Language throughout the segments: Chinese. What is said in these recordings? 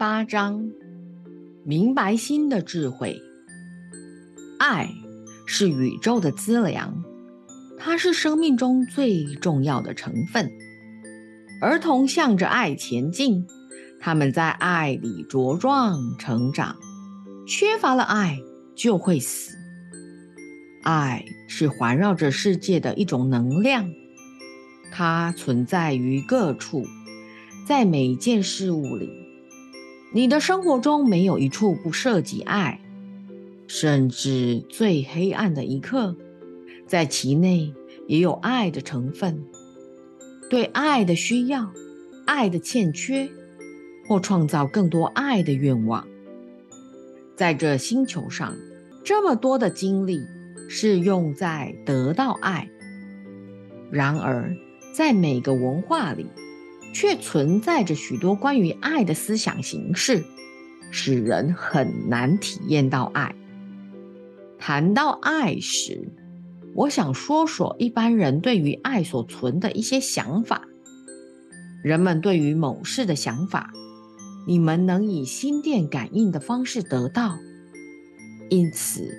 八章：明白心的智慧。爱是宇宙的资粮，它是生命中最重要的成分。儿童向着爱前进，他们在爱里茁壮成长。缺乏了爱，就会死。爱是环绕着世界的一种能量，它存在于各处，在每件事物里。你的生活中没有一处不涉及爱，甚至最黑暗的一刻，在其内也有爱的成分。对爱的需要、爱的欠缺，或创造更多爱的愿望，在这星球上，这么多的精力是用在得到爱。然而，在每个文化里，却存在着许多关于爱的思想形式，使人很难体验到爱。谈到爱时，我想说说一般人对于爱所存的一些想法。人们对于某事的想法，你们能以心电感应的方式得到。因此，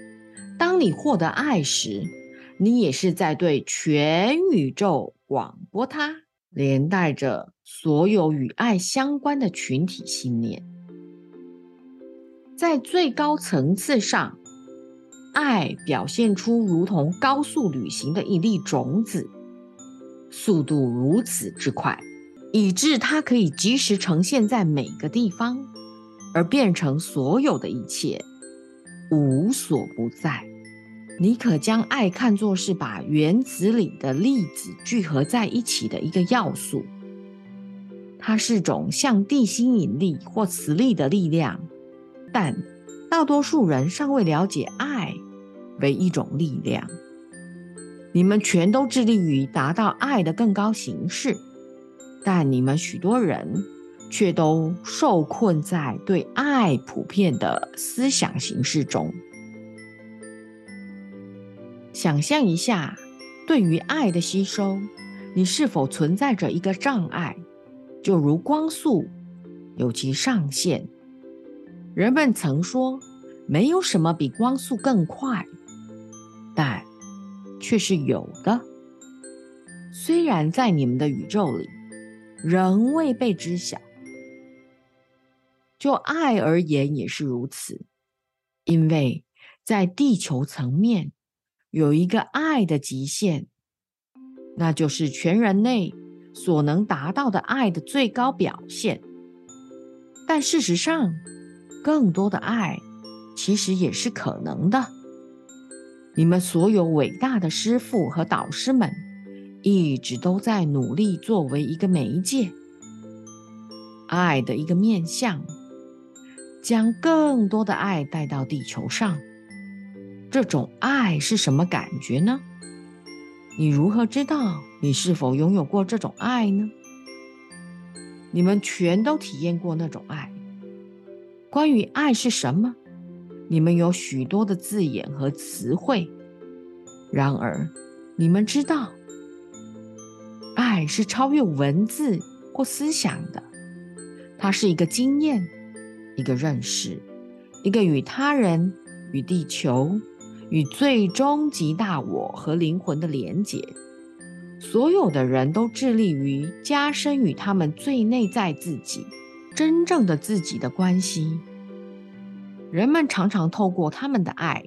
当你获得爱时，你也是在对全宇宙广播它，连带着。所有与爱相关的群体信念，在最高层次上，爱表现出如同高速旅行的一粒种子，速度如此之快，以致它可以及时呈现在每个地方，而变成所有的一切，无所不在。你可将爱看作是把原子里的粒子聚合在一起的一个要素。它是种像地心引力或磁力的力量，但大多数人尚未了解爱为一种力量。你们全都致力于达到爱的更高形式，但你们许多人却都受困在对爱普遍的思想形式中。想象一下，对于爱的吸收，你是否存在着一个障碍？就如光速有其上限，人们曾说没有什么比光速更快，但却是有的。虽然在你们的宇宙里仍未被知晓，就爱而言也是如此，因为在地球层面有一个爱的极限，那就是全人类。所能达到的爱的最高表现，但事实上，更多的爱其实也是可能的。你们所有伟大的师父和导师们，一直都在努力作为一个媒介，爱的一个面向，将更多的爱带到地球上。这种爱是什么感觉呢？你如何知道？你是否拥有过这种爱呢？你们全都体验过那种爱。关于爱是什么，你们有许多的字眼和词汇。然而，你们知道，爱是超越文字或思想的。它是一个经验，一个认识，一个与他人、与地球、与最终极大我和灵魂的连结。所有的人都致力于加深与他们最内在自己、真正的自己的关系。人们常常透过他们的爱，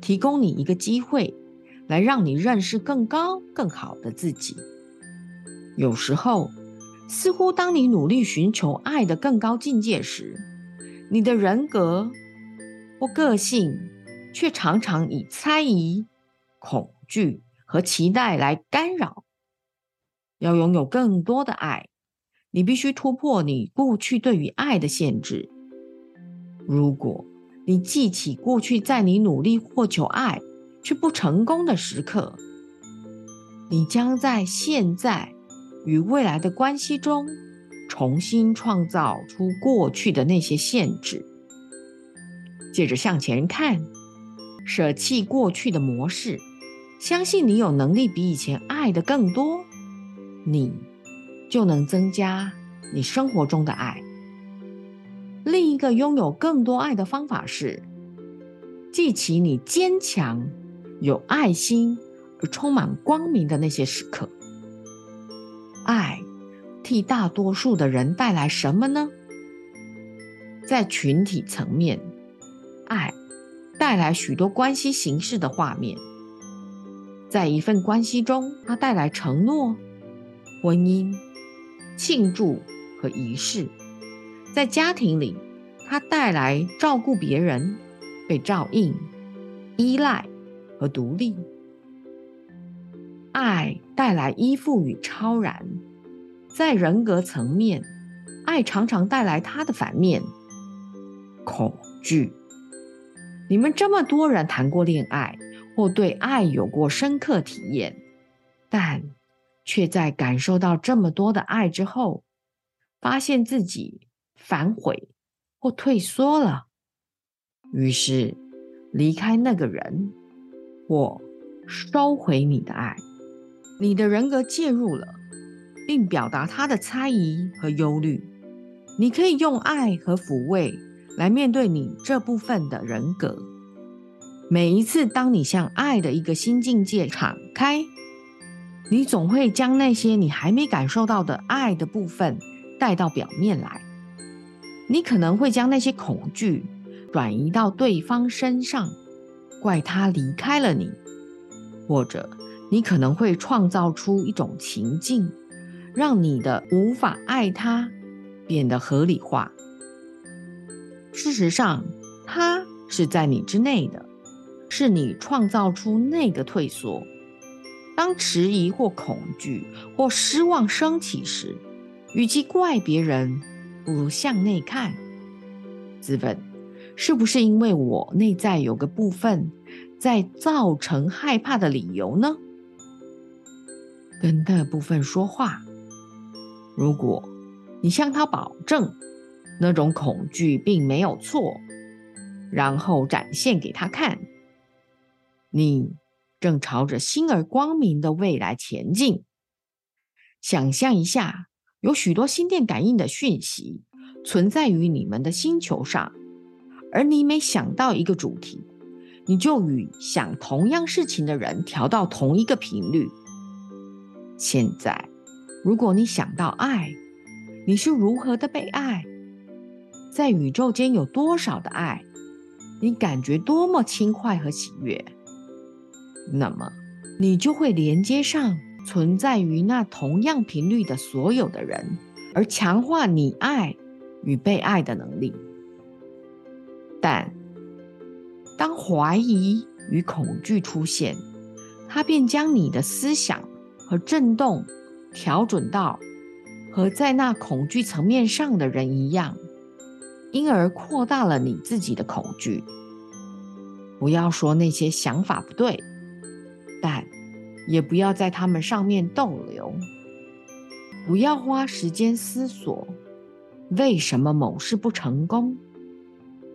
提供你一个机会，来让你认识更高、更好的自己。有时候，似乎当你努力寻求爱的更高境界时，你的人格或个性却常常以猜疑、恐惧和期待来干扰。要拥有更多的爱，你必须突破你过去对于爱的限制。如果你记起过去在你努力获求爱却不成功的时刻，你将在现在与未来的关系中重新创造出过去的那些限制。接着向前看，舍弃过去的模式，相信你有能力比以前爱的更多。你就能增加你生活中的爱。另一个拥有更多爱的方法是，记起你坚强、有爱心而充满光明的那些时刻。爱替大多数的人带来什么呢？在群体层面，爱带来许多关系形式的画面。在一份关系中，它带来承诺、婚姻、庆祝和仪式；在家庭里，它带来照顾别人、被照应、依赖和独立。爱带来依附与超然。在人格层面，爱常常带来它的反面。恐惧。你们这么多人谈过恋爱，或对爱有过深刻体验，但却在感受到这么多的爱之后，发现自己反悔或退缩了，于是离开那个人，或收回你的爱。你的人格介入了，并表达他的猜疑和忧虑。你可以用爱和抚慰。来面对你这部分的人格。每一次，当你向爱的一个新境界敞开，你总会将那些你还没感受到的爱的部分带到表面来。你可能会将那些恐惧转移到对方身上，怪他离开了你；或者，你可能会创造出一种情境，让你的无法爱他变得合理化。事实上，它是在你之内的，是你创造出那个退缩。当迟疑或恐惧或失望升起时，与其怪别人，不如向内看，自问：是不是因为我内在有个部分在造成害怕的理由呢？跟那部分说话。如果你向他保证。那种恐惧并没有错，然后展现给他看，你正朝着新而光明的未来前进。想象一下，有许多心电感应的讯息存在于你们的星球上，而你每想到一个主题，你就与想同样事情的人调到同一个频率。现在，如果你想到爱，你是如何的被爱？在宇宙间有多少的爱，你感觉多么轻快和喜悦，那么你就会连接上存在于那同样频率的所有的人，而强化你爱与被爱的能力。但当怀疑与恐惧出现，它便将你的思想和震动调准到和在那恐惧层面上的人一样。因而扩大了你自己的恐惧。不要说那些想法不对，但也不要在他们上面逗留。不要花时间思索为什么某事不成功，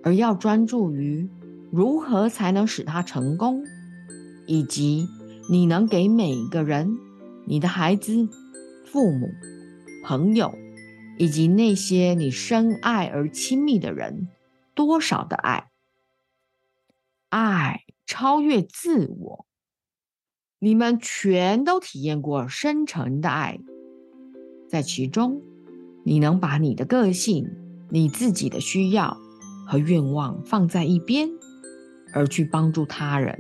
而要专注于如何才能使它成功，以及你能给每一个人、你的孩子、父母、朋友。以及那些你深爱而亲密的人，多少的爱，爱超越自我。你们全都体验过深沉的爱，在其中，你能把你的个性、你自己的需要和愿望放在一边，而去帮助他人。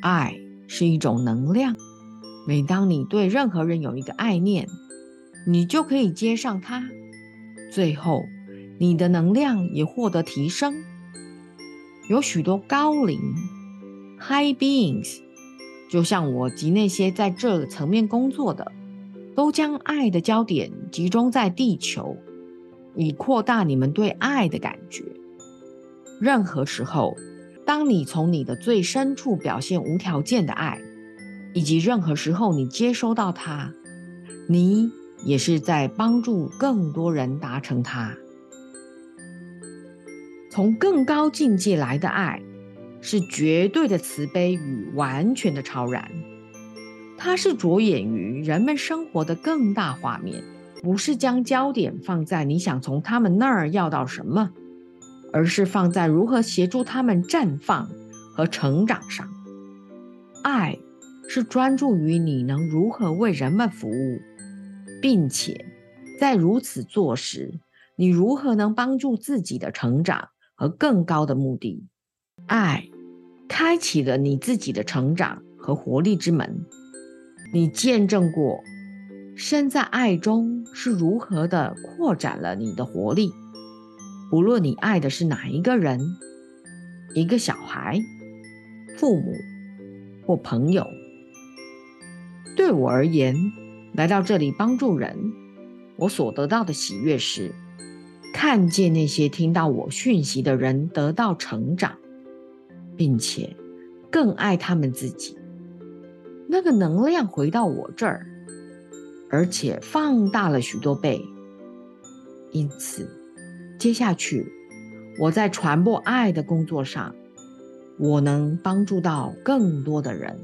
爱是一种能量，每当你对任何人有一个爱念。你就可以接上它，最后你的能量也获得提升。有许多高龄 （high beings），就像我及那些在这个层面工作的，都将爱的焦点集中在地球，以扩大你们对爱的感觉。任何时候，当你从你的最深处表现无条件的爱，以及任何时候你接收到它，你。也是在帮助更多人达成它。从更高境界来的爱，是绝对的慈悲与完全的超然。它是着眼于人们生活的更大画面，不是将焦点放在你想从他们那儿要到什么，而是放在如何协助他们绽放和成长上。爱是专注于你能如何为人们服务，并且在如此做时，你如何能帮助自己的成长和更高的目的。爱开启了你自己的成长和活力之门。你见证过。身在爱中是如何的扩展了你的活力？不论你爱的是哪一个人，一个小孩、父母或朋友，对我而言，来到这里帮助人，我所得到的喜悦是看见那些听到我讯息的人得到成长，并且更爱他们自己。那个能量回到我这儿。而且放大了许多倍，因此，接下去我在传播爱的工作上，我能帮助到更多的人。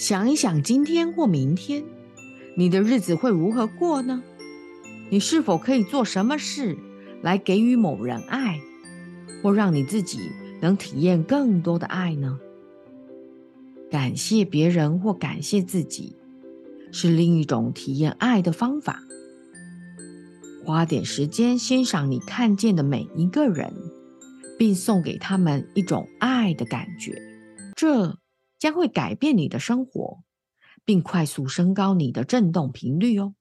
想一想，今天或明天，你的日子会如何过呢？你是否可以做什么事来给予某人爱，或让你自己能体验更多的爱呢？感谢别人或感谢自己。是另一种体验爱的方法。花点时间欣赏你看见的每一个人，并送给他们一种爱的感觉，这将会改变你的生活，并快速升高你的振动频率哦。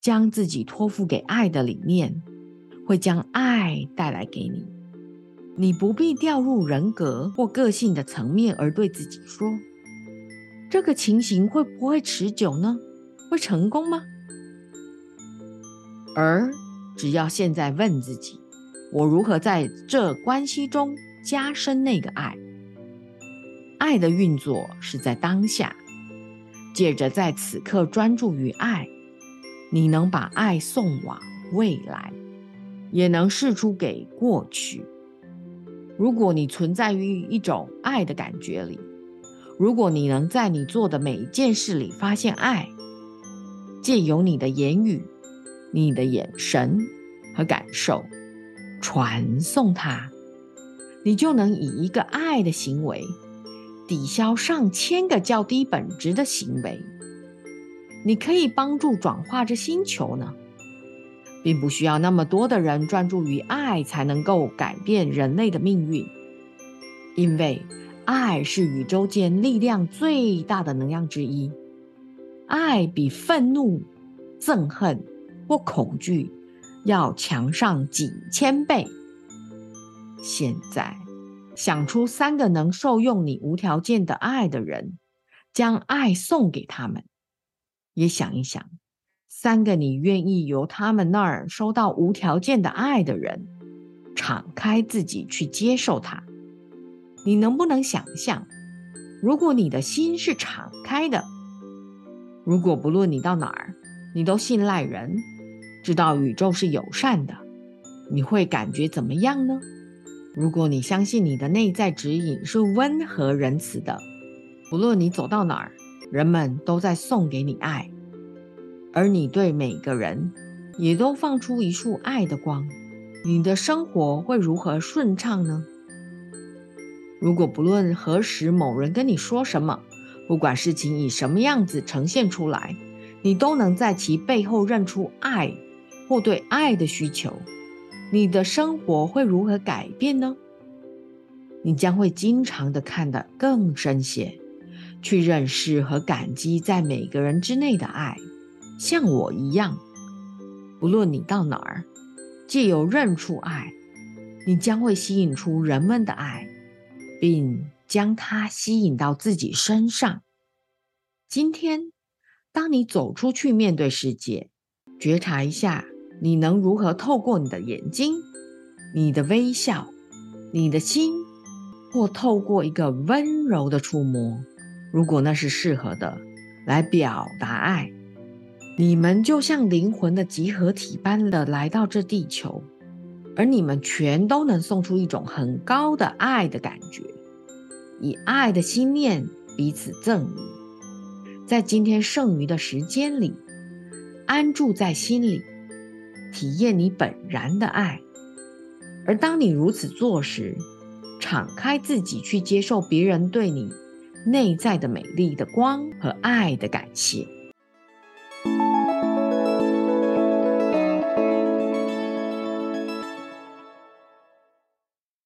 将自己托付给爱的理念，会将爱带来给你。你不必掉入人格或个性的层面，而对自己说。这个情形会不会持久呢？会成功吗？而只要现在问自己：我如何在这关系中加深那个爱？爱的运作是在当下，借着在此刻专注于爱，你能把爱送往未来，也能释出给过去。如果你存在于一种爱的感觉里。如果你能在你做的每一件事里发现爱，借由你的言语、你的眼神和感受传送它，你就能以一个爱的行为抵消上千个较低本质的行为。你可以帮助转化这星球呢，并不需要那么多的人专注于爱才能够改变人类的命运，因为。爱是宇宙间力量最大的能量之一，爱比愤怒、憎恨或恐惧要强上几千倍。现在，想出三个能受用你无条件的爱的人，将爱送给他们。也想一想，三个你愿意由他们那儿收到无条件的爱的人，敞开自己去接受它。你能不能想象，如果你的心是敞开的，如果不论你到哪儿，你都信赖人，知道宇宙是友善的，你会感觉怎么样呢？如果你相信你的内在指引是温和仁慈的，不论你走到哪儿，人们都在送给你爱，而你对每个人也都放出一束爱的光，你的生活会如何顺畅呢？如果不论何时某人跟你说什么，不管事情以什么样子呈现出来，你都能在其背后认出爱或对爱的需求，你的生活会如何改变呢？你将会经常的看得更深些，去认识和感激在每个人之内的爱，像我一样。不论你到哪儿，借由认出爱，你将会吸引出人们的爱。并将它吸引到自己身上。今天，当你走出去面对世界，觉察一下，你能如何透过你的眼睛、你的微笑、你的心，或透过一个温柔的触摸，如果那是适合的，来表达爱。你们就像灵魂的集合体般的来到这地球。而你们全都能送出一种很高的爱的感觉，以爱的心念彼此赠予。在今天剩余的时间里，安住在心里，体验你本然的爱。而当你如此做时，敞开自己去接受别人对你内在的美丽的光和爱的感谢。